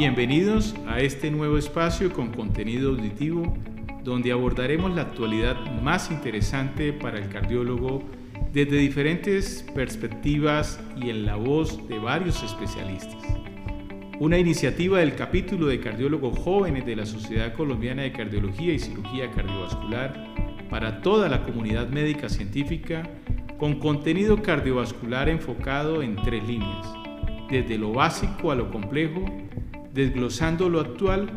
Bienvenidos a este nuevo espacio con contenido auditivo donde abordaremos la actualidad más interesante para el cardiólogo desde diferentes perspectivas y en la voz de varios especialistas. Una iniciativa del capítulo de cardiólogos jóvenes de la Sociedad Colombiana de Cardiología y Cirugía Cardiovascular para toda la comunidad médica científica con contenido cardiovascular enfocado en tres líneas, desde lo básico a lo complejo, desglosando lo actual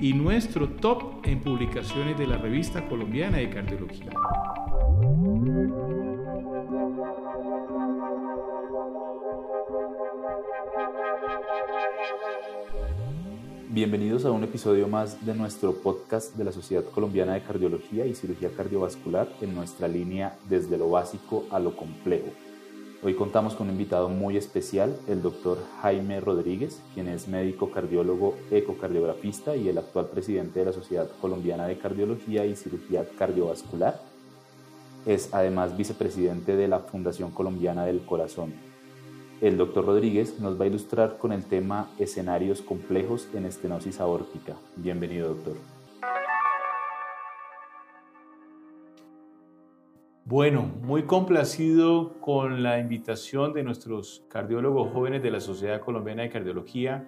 y nuestro top en publicaciones de la revista colombiana de cardiología. Bienvenidos a un episodio más de nuestro podcast de la Sociedad Colombiana de Cardiología y Cirugía Cardiovascular en nuestra línea desde lo básico a lo complejo. Hoy contamos con un invitado muy especial, el doctor Jaime Rodríguez, quien es médico cardiólogo ecocardiografista y el actual presidente de la Sociedad Colombiana de Cardiología y Cirugía Cardiovascular. Es además vicepresidente de la Fundación Colombiana del Corazón. El doctor Rodríguez nos va a ilustrar con el tema escenarios complejos en estenosis aórtica. Bienvenido, doctor. Bueno, muy complacido con la invitación de nuestros cardiólogos jóvenes de la Sociedad Colombiana de Cardiología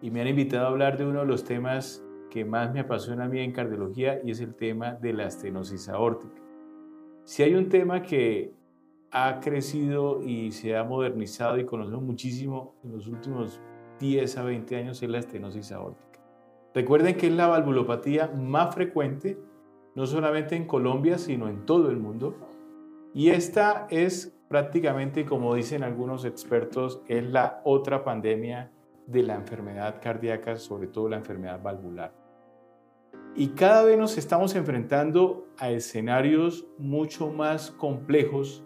y me han invitado a hablar de uno de los temas que más me apasiona a mí en cardiología y es el tema de la estenosis aórtica. Si hay un tema que ha crecido y se ha modernizado y conocemos muchísimo en los últimos 10 a 20 años es la estenosis aórtica. Recuerden que es la valvulopatía más frecuente no solamente en Colombia, sino en todo el mundo. Y esta es prácticamente, como dicen algunos expertos, es la otra pandemia de la enfermedad cardíaca, sobre todo la enfermedad valvular. Y cada vez nos estamos enfrentando a escenarios mucho más complejos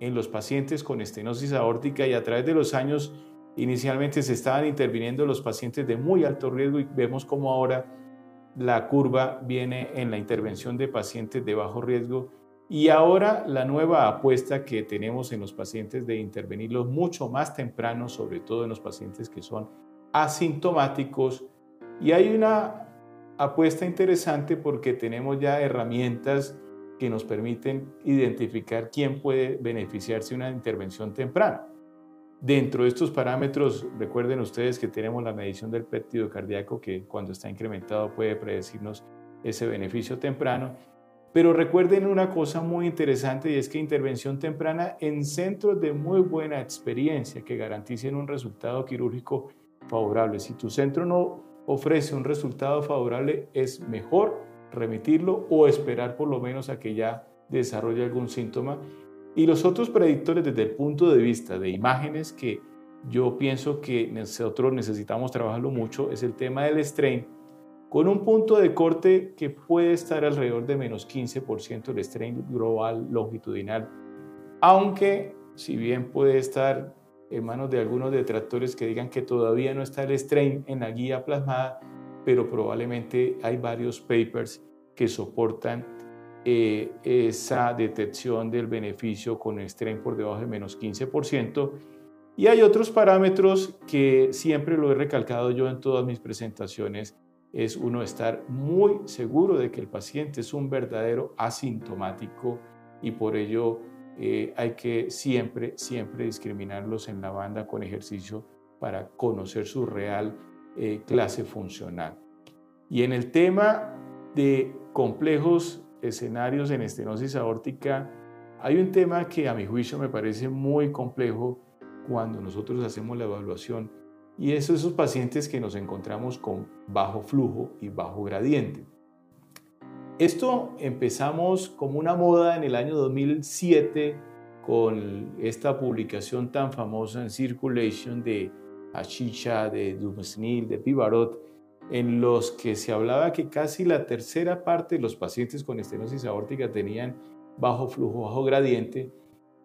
en los pacientes con estenosis aórtica y a través de los años inicialmente se estaban interviniendo los pacientes de muy alto riesgo y vemos como ahora la curva viene en la intervención de pacientes de bajo riesgo y ahora la nueva apuesta que tenemos en los pacientes de intervenirlos mucho más temprano, sobre todo en los pacientes que son asintomáticos. Y hay una apuesta interesante porque tenemos ya herramientas que nos permiten identificar quién puede beneficiarse de una intervención temprana. Dentro de estos parámetros, recuerden ustedes que tenemos la medición del péptido cardíaco que cuando está incrementado puede predecirnos ese beneficio temprano. Pero recuerden una cosa muy interesante y es que intervención temprana en centros de muy buena experiencia que garanticen un resultado quirúrgico favorable. Si tu centro no ofrece un resultado favorable, es mejor remitirlo o esperar por lo menos a que ya desarrolle algún síntoma y los otros predictores desde el punto de vista de imágenes que yo pienso que nosotros necesitamos trabajarlo mucho es el tema del strain con un punto de corte que puede estar alrededor de menos 15% del strain global longitudinal, aunque si bien puede estar en manos de algunos detractores que digan que todavía no está el strain en la guía plasmada, pero probablemente hay varios papers que soportan eh, esa detección del beneficio con strain por debajo de menos 15%. Y hay otros parámetros que siempre lo he recalcado yo en todas mis presentaciones, es uno estar muy seguro de que el paciente es un verdadero asintomático y por ello eh, hay que siempre, siempre discriminarlos en la banda con ejercicio para conocer su real eh, clase funcional. Y en el tema de complejos escenarios en estenosis aórtica, hay un tema que a mi juicio me parece muy complejo cuando nosotros hacemos la evaluación y es esos pacientes que nos encontramos con bajo flujo y bajo gradiente. Esto empezamos como una moda en el año 2007 con esta publicación tan famosa en Circulation de Achicha, de Dumesnil, de Pivarot, en los que se hablaba que casi la tercera parte de los pacientes con estenosis aórtica tenían bajo flujo, bajo gradiente,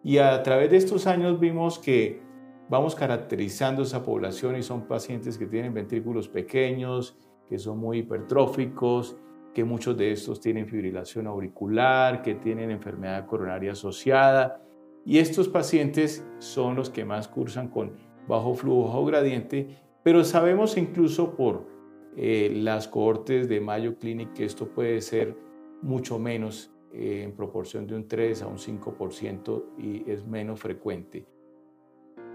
y a través de estos años vimos que vamos caracterizando esa población y son pacientes que tienen ventrículos pequeños, que son muy hipertróficos, que muchos de estos tienen fibrilación auricular, que tienen enfermedad coronaria asociada, y estos pacientes son los que más cursan con bajo flujo, bajo gradiente, Pero sabemos incluso por eh, las cohortes de Mayo Clinic que esto puede ser mucho menos eh, en proporción de un 3 a un 5% y es menos frecuente.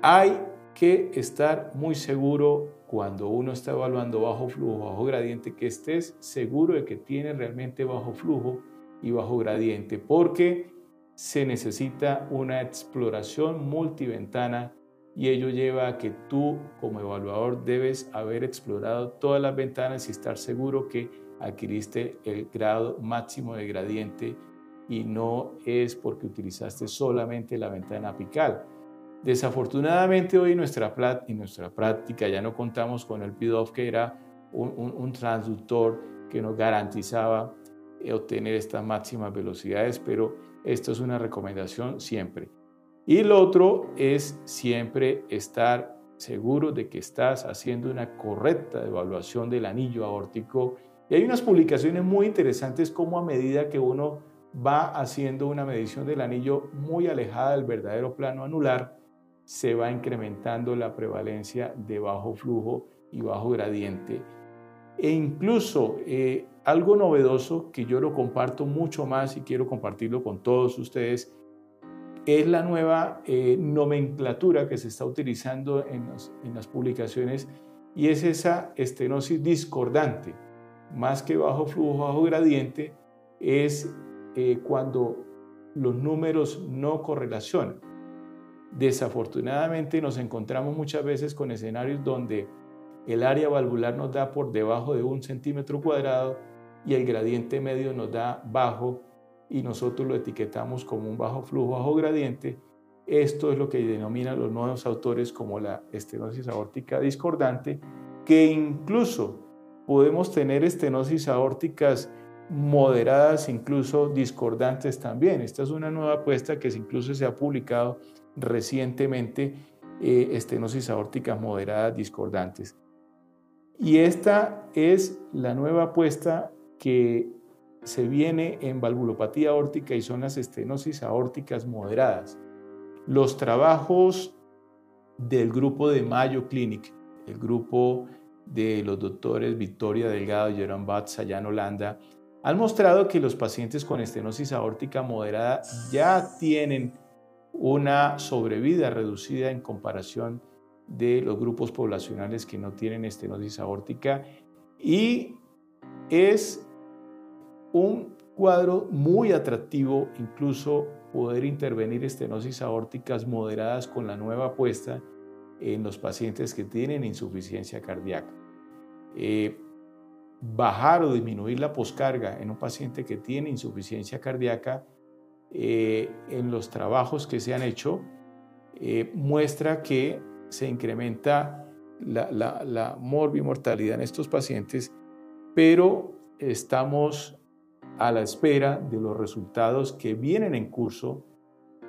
Hay que estar muy seguro cuando uno está evaluando bajo flujo, bajo gradiente, que estés seguro de que tiene realmente bajo flujo y bajo gradiente, porque se necesita una exploración multiventana y ello lleva a que tú como evaluador debes haber explorado todas las ventanas y estar seguro que adquiriste el grado máximo de gradiente y no es porque utilizaste solamente la ventana apical. Desafortunadamente hoy nuestra, en nuestra práctica ya no contamos con el PIDOF que era un, transductor que nos garantizaba eh, obtener estas máximas velocidades, pero esto es una recomendación siempre. Y lo otro es siempre estar seguro de que estás haciendo una correcta evaluación del anillo aórtico. Y hay unas publicaciones muy interesantes como a medida que uno va haciendo una medición del anillo muy alejada del verdadero plano anular, se va incrementando la prevalencia de bajo flujo y bajo gradiente. E incluso eh, algo novedoso que yo lo comparto mucho más y quiero compartirlo con todos ustedes es la nueva eh, nomenclatura que se está utilizando en, las publicaciones y es esa estenosis discordante. Más que bajo flujo, bajo gradiente, es eh, cuando los números no correlacionan. Desafortunadamente nos encontramos muchas veces con escenarios donde el área valvular nos da por debajo de un centímetro cuadrado y el gradiente medio nos da bajo y nosotros lo etiquetamos como un bajo flujo, bajo gradiente. Esto es lo que denominan los nuevos autores como la estenosis aórtica discordante, que incluso podemos tener estenosis aórticas moderadas, incluso discordantes también. Esta es una nueva apuesta que incluso se ha publicado recientemente, eh, estenosis aórticas moderadas discordantes. Y esta es la nueva apuesta que se viene en valvulopatía aórtica y son las estenosis aórticas moderadas. Los trabajos del grupo de Mayo Clinic, el grupo de los doctores Victoria Delgado Jerome Batz allá en Holanda, han mostrado que los pacientes con estenosis aórtica moderada ya tienen una sobrevida reducida en comparación de los grupos poblacionales que no tienen estenosis aórtica y es un cuadro muy atractivo incluso poder intervenir estenosis aórticas moderadas con la nueva apuesta en los pacientes que tienen insuficiencia cardíaca. Eh, bajar o disminuir la poscarga en un paciente que tiene insuficiencia cardíaca eh, en los trabajos que se han hecho eh, muestra que se incrementa la, la, la morbimortalidad en estos pacientes, pero estamos a la espera de los resultados que vienen en curso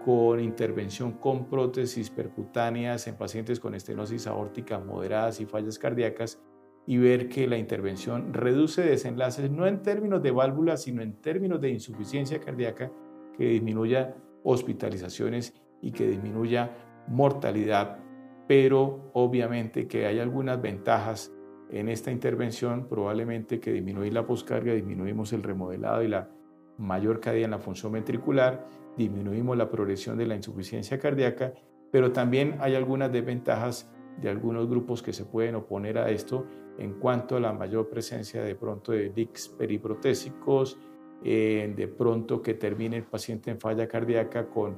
con intervención con prótesis percutáneas en pacientes con estenosis aórtica moderadas y fallas cardíacas y ver que la intervención reduce desenlaces no en términos de válvulas, sino en términos de insuficiencia cardíaca, que disminuya hospitalizaciones y que disminuya mortalidad, pero obviamente que hay algunas ventajas en esta intervención, probablemente que disminuir la poscarga, disminuimos el remodelado y la mayor caída en la función ventricular, disminuimos la progresión de la insuficiencia cardíaca, pero también hay algunas desventajas de algunos grupos que se pueden oponer a esto en cuanto a la mayor presencia de pronto de dics periprotésicos, eh, de pronto que termine el paciente en falla cardíaca con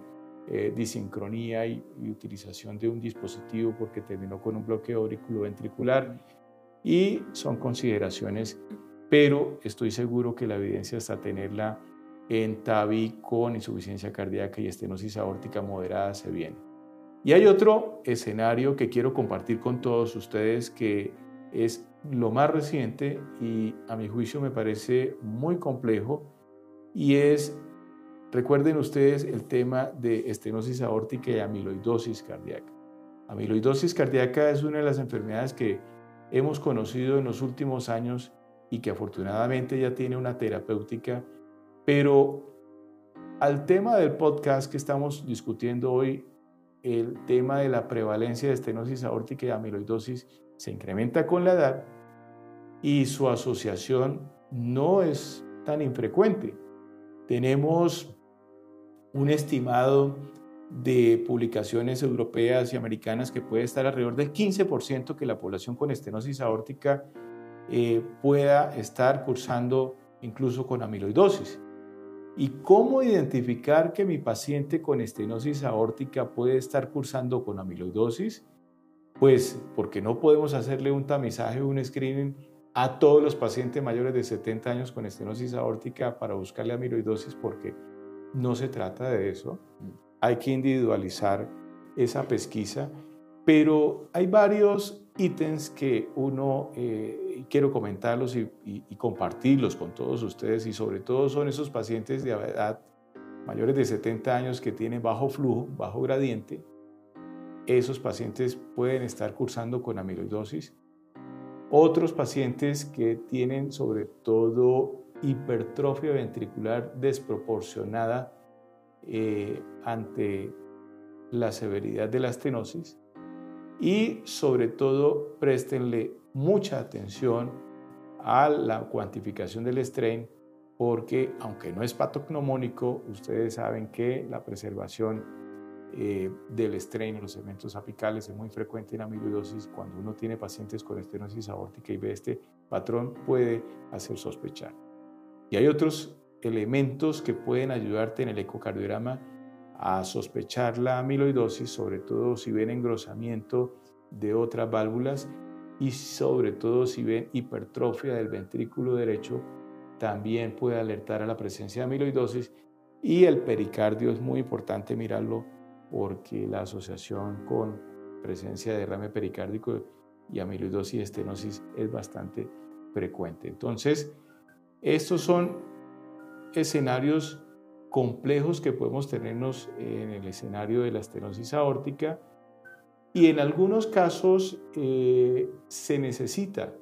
eh, disincronía y, utilización de un dispositivo porque terminó con un bloqueo auriculoventricular y son consideraciones, pero estoy seguro que la evidencia hasta tenerla en TAVI con insuficiencia cardíaca y estenosis aórtica moderada se viene. Y hay otro escenario que quiero compartir con todos ustedes que es lo más reciente y a mi juicio me parece muy complejo y es, recuerden ustedes el tema de estenosis aórtica y amiloidosis cardíaca. Amiloidosis cardíaca es una de las enfermedades que hemos conocido en los últimos años y que afortunadamente ya tiene una terapéutica, pero al tema del podcast que estamos discutiendo hoy, el tema de la prevalencia de estenosis aórtica y amiloidosis, se incrementa con la edad y su asociación no es tan infrecuente. Tenemos un estimado de publicaciones europeas y americanas que puede estar alrededor del 15% que la población con estenosis aórtica eh, pueda estar cursando incluso con amiloidosis. ¿Y cómo identificar que mi paciente con estenosis aórtica puede estar cursando con amiloidosis? Pues porque no podemos hacerle un tamizaje un screening a todos los pacientes mayores de 70 años con estenosis aórtica para buscarle amiloidosis porque no se trata de eso. Hay que individualizar esa pesquisa, pero hay varios ítems que uno, eh, quiero comentarlos y, y, compartirlos con todos ustedes y sobre todo son esos pacientes de edad mayores de 70 años que tienen bajo flujo, bajo gradiente. Esos pacientes pueden estar cursando con amiloidosis. Otros pacientes que tienen sobre todo hipertrofia ventricular desproporcionada eh, ante la severidad de la estenosis y sobre todo préstenle mucha atención a la cuantificación del strain porque aunque no es patognomónico, ustedes saben que la preservación eh, del strain en los segmentos apicales es muy frecuente en amiloidosis. Cuando uno tiene pacientes con estenosis aórtica y ve este patrón, puede hacer sospechar. Y hay otros elementos que pueden ayudarte en el ecocardiograma a sospechar la amiloidosis, sobre todo si ven engrosamiento de otras válvulas y sobre todo si ven hipertrofia del ventrículo derecho, también puede alertar a la presencia de amiloidosis y el pericardio es muy importante mirarlo porque la asociación con presencia de derrame pericárdico y amiloidosis y estenosis es bastante frecuente. Entonces, estos son escenarios complejos que podemos tenernos en el escenario de la estenosis aórtica y en algunos casos eh, se necesita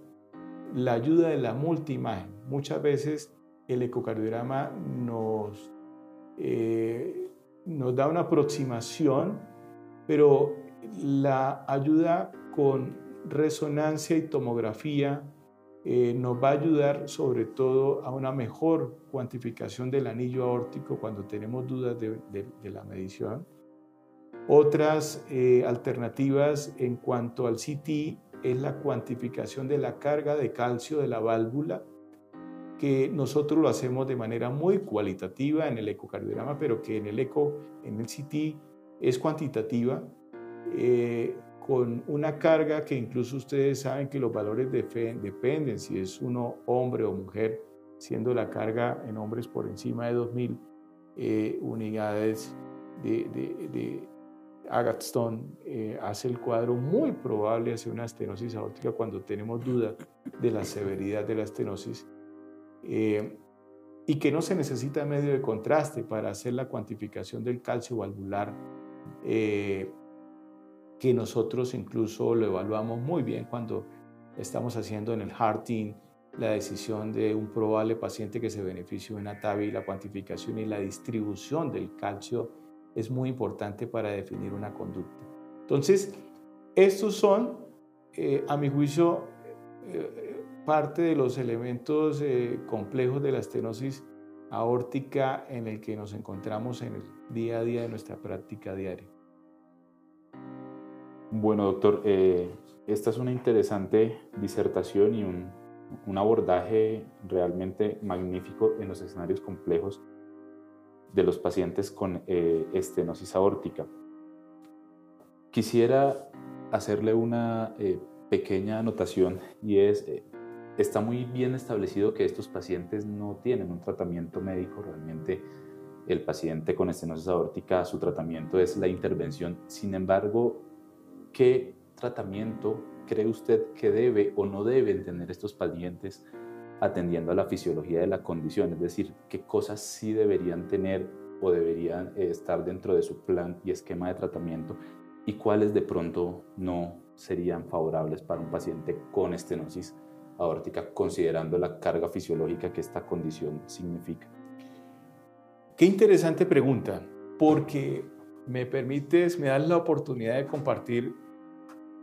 la ayuda de la multiimagen. Muchas veces el ecocardiograma nos, eh, nos da una aproximación, pero la ayuda con resonancia y tomografía eh, nos va a ayudar sobre todo a una mejor cuantificación del anillo aórtico cuando tenemos dudas de, la medición. Otras eh, alternativas en cuanto al CT es la cuantificación de la carga de calcio de la válvula, que nosotros lo hacemos de manera muy cualitativa en el ecocardiograma, pero que en el eco, en el CT, es cuantitativa. Eh, con una carga que incluso ustedes saben que los valores dependen si es uno hombre o mujer, siendo la carga en hombres por encima de 2.000 eh, unidades de, de, de Agatston, eh, hace el cuadro muy probable hacia una estenosis aórtica cuando tenemos duda de la severidad de la estenosis. Eh, y que no se necesita medio de contraste para hacer la cuantificación del calcio valvular que nosotros incluso lo evaluamos muy bien cuando estamos haciendo en el Hearting la decisión de un probable paciente que se beneficie de una TAVI, la cuantificación y la distribución del calcio es muy importante para definir una conducta. Entonces, estos son, eh, a mi juicio, eh, parte de los elementos eh, complejos de la estenosis aórtica en el que nos encontramos en el día a día de nuestra práctica diaria. Bueno, doctor, eh, esta es una interesante disertación y un, abordaje realmente magnífico en los escenarios complejos de los pacientes con eh, estenosis aórtica. Quisiera hacerle una eh, pequeña anotación y es, está muy bien establecido que estos pacientes no tienen un tratamiento médico, realmente el paciente con estenosis aórtica, su tratamiento es la intervención, sin embargo, ¿Qué tratamiento cree usted que debe o no deben tener estos pacientes atendiendo a la fisiología de la condición? Es decir, ¿qué cosas sí deberían tener o deberían eh, estar dentro de su plan y esquema de tratamiento y cuáles de pronto no serían favorables para un paciente con estenosis aórtica, considerando la carga fisiológica que esta condición significa? Qué interesante pregunta, porque me permites, me das la oportunidad de compartir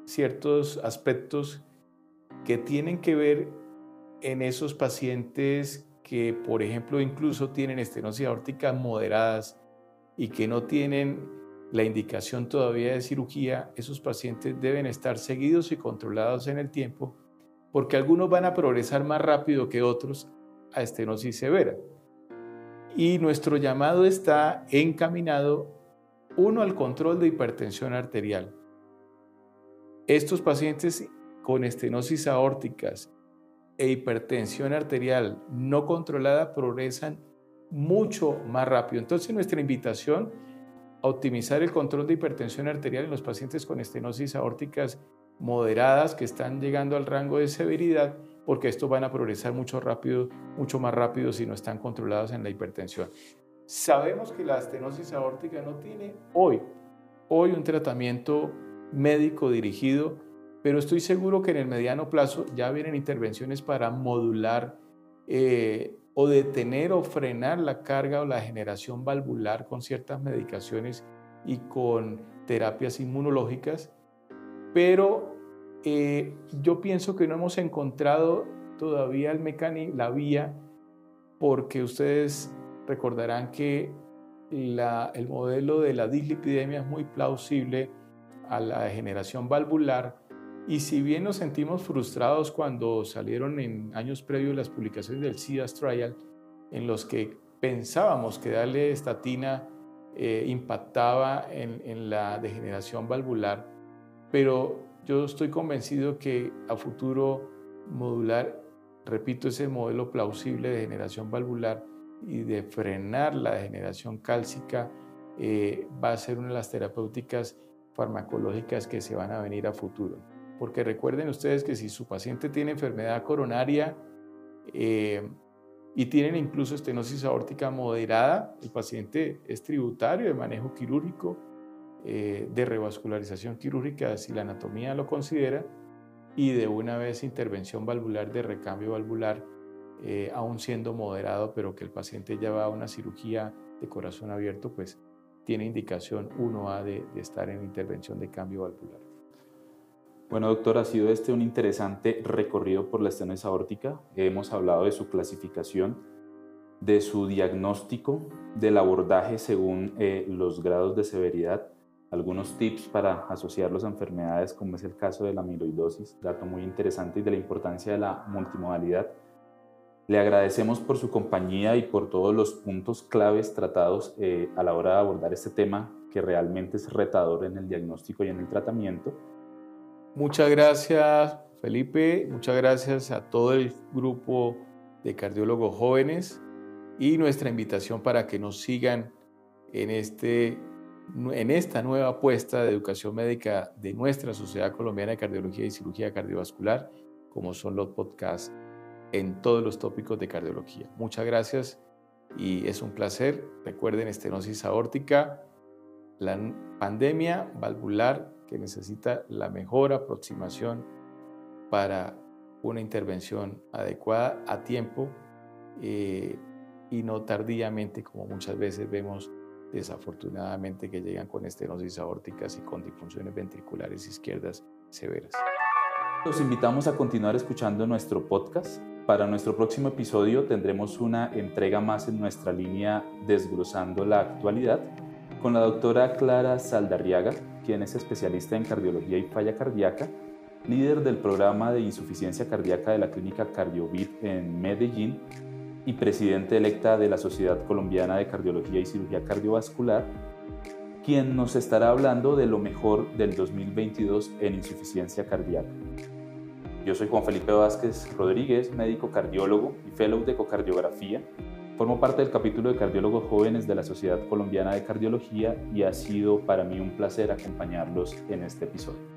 ciertos aspectos que tienen que ver en esos pacientes que, por ejemplo, incluso tienen estenosis aórtica moderadas y que no tienen la indicación todavía de cirugía, esos pacientes deben estar seguidos y controlados en el tiempo porque algunos van a progresar más rápido que otros a estenosis severa. Y nuestro llamado está encaminado, uno, al control de hipertensión arterial. Estos pacientes con estenosis aórticas e hipertensión arterial no controlada progresan mucho más rápido. Entonces nuestra invitación a optimizar el control de hipertensión arterial en los pacientes con estenosis aórticas moderadas que están llegando al rango de severidad, porque estos van a progresar mucho rápido, mucho más rápido si no están controlados en la hipertensión. Sabemos que la estenosis aórtica no tiene hoy, hoy un tratamiento médico dirigido, pero estoy seguro que en el mediano plazo ya vienen intervenciones para modular eh, o detener o frenar la carga o la generación valvular con ciertas medicaciones y con terapias inmunológicas. Pero eh, yo pienso que no hemos encontrado todavía el la vía, porque ustedes recordarán que el modelo de la dislipidemia es muy plausible a la degeneración valvular. Y si bien nos sentimos frustrados cuando salieron en años previos las publicaciones del SIDAS Trial, en los que pensábamos que darle estatina eh, impactaba en la degeneración valvular, pero yo estoy convencido que a futuro modular, repito, ese modelo plausible de generación valvular y de frenar la degeneración cálcica eh, va a ser una de las terapéuticas farmacológicas que se van a venir a futuro. Porque recuerden ustedes que si su paciente tiene enfermedad coronaria eh, y tienen incluso estenosis aórtica moderada, el paciente es tributario de manejo quirúrgico, eh, de revascularización quirúrgica si la anatomía lo considera y de una vez intervención valvular de recambio valvular, eh, aún siendo moderado, pero que el paciente ya va a una cirugía de corazón abierto, pues tiene indicación 1A de, de estar en intervención de cambio valvular. Bueno, doctor, ha sido este un interesante recorrido por la estenosis aórtica. Hemos hablado de su clasificación, de su diagnóstico, del abordaje según eh, los grados de severidad algunos tips para asociarlos a enfermedades como es el caso de la amiloidosis, dato muy interesante y de la importancia de la multimodalidad. Le agradecemos por su compañía y por todos los puntos claves tratados eh, a la hora de abordar este tema que realmente es retador en el diagnóstico y en el tratamiento. Muchas gracias Felipe, muchas gracias a todo el grupo de cardiólogos jóvenes y nuestra invitación para que nos sigan en este en esta nueva apuesta de educación médica de nuestra Sociedad Colombiana de Cardiología y Cirugía Cardiovascular, como son los podcasts en todos los tópicos de cardiología. Muchas gracias y es un placer. Recuerden estenosis aórtica, la pandemia valvular que necesita la mejor aproximación para una intervención adecuada a tiempo eh, y no tardíamente como muchas veces vemos desafortunadamente que llegan con estenosis aórticas y con disfunciones ventriculares izquierdas severas. Los invitamos a continuar escuchando nuestro podcast. Para nuestro próximo episodio tendremos una entrega más en nuestra línea Desglosando la actualidad con la doctora Clara Saldarriaga, quien es especialista en cardiología y falla cardíaca, líder del programa de insuficiencia cardíaca de la clínica Cardiovit en Medellín y presidente electa de la Sociedad Colombiana de Cardiología y Cirugía Cardiovascular, quien nos estará hablando de lo mejor del 2022 en insuficiencia cardíaca. Yo soy Juan Felipe Vázquez Rodríguez, médico cardiólogo y fellow de ecocardiografía. Formo parte del capítulo de cardiólogos jóvenes de la Sociedad Colombiana de Cardiología y ha sido para mí un placer acompañarlos en este episodio.